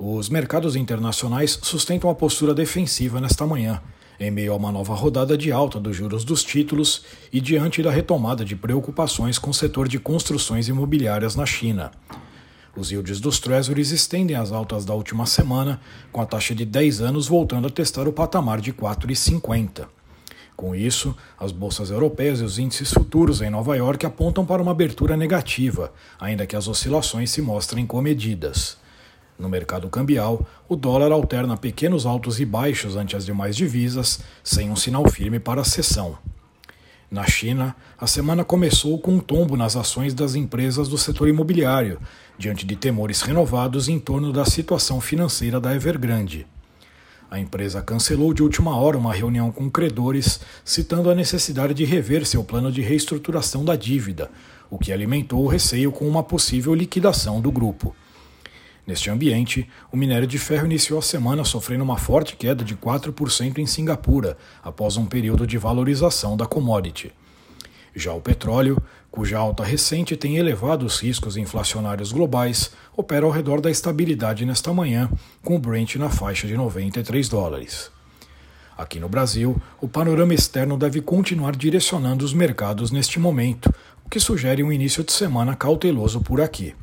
Os mercados internacionais sustentam a postura defensiva nesta manhã, em meio a uma nova rodada de alta dos juros dos títulos e diante da retomada de preocupações com o setor de construções imobiliárias na China. Os yields dos Treasuries estendem as altas da última semana, com a taxa de 10 anos voltando a testar o patamar de 4,50. Com isso, as bolsas europeias e os índices futuros em Nova York apontam para uma abertura negativa, ainda que as oscilações se mostrem comedidas. No mercado cambial, o dólar alterna pequenos altos e baixos ante as demais divisas, sem um sinal firme para a sessão. Na China, a semana começou com um tombo nas ações das empresas do setor imobiliário, diante de temores renovados em torno da situação financeira da Evergrande. A empresa cancelou de última hora uma reunião com credores, citando a necessidade de rever seu plano de reestruturação da dívida, o que alimentou o receio com uma possível liquidação do grupo. Neste ambiente, o minério de ferro iniciou a semana sofrendo uma forte queda de 4% em Singapura, após um período de valorização da commodity. Já o petróleo, cuja alta recente tem elevado os riscos inflacionários globais, opera ao redor da estabilidade nesta manhã, com o Brent na faixa de 93 dólares. Aqui no Brasil, o panorama externo deve continuar direcionando os mercados neste momento, o que sugere um início de semana cauteloso por aqui.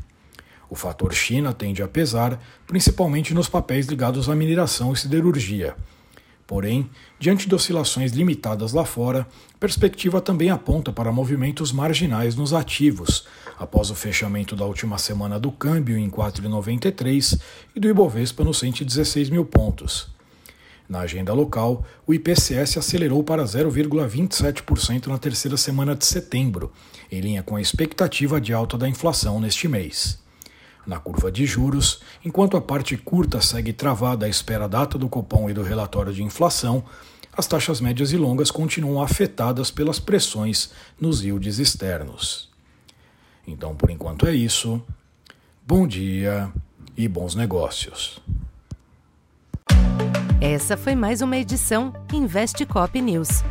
O fator China tende a pesar, principalmente nos papéis ligados à mineração e siderurgia. Porém, diante de oscilações limitadas lá fora, perspectiva também aponta para movimentos marginais nos ativos, após o fechamento da última semana do câmbio em 4,93 e do Ibovespa nos 116 mil pontos. Na agenda local, o IPCS acelerou para 0,27% na terceira semana de setembro, em linha com a expectativa de alta da inflação neste mês na curva de juros, enquanto a parte curta segue travada à espera da data do Copom e do relatório de inflação, as taxas médias e longas continuam afetadas pelas pressões nos yields externos. Então, por enquanto é isso. Bom dia e bons negócios. Essa foi mais uma edição Investe Cop News.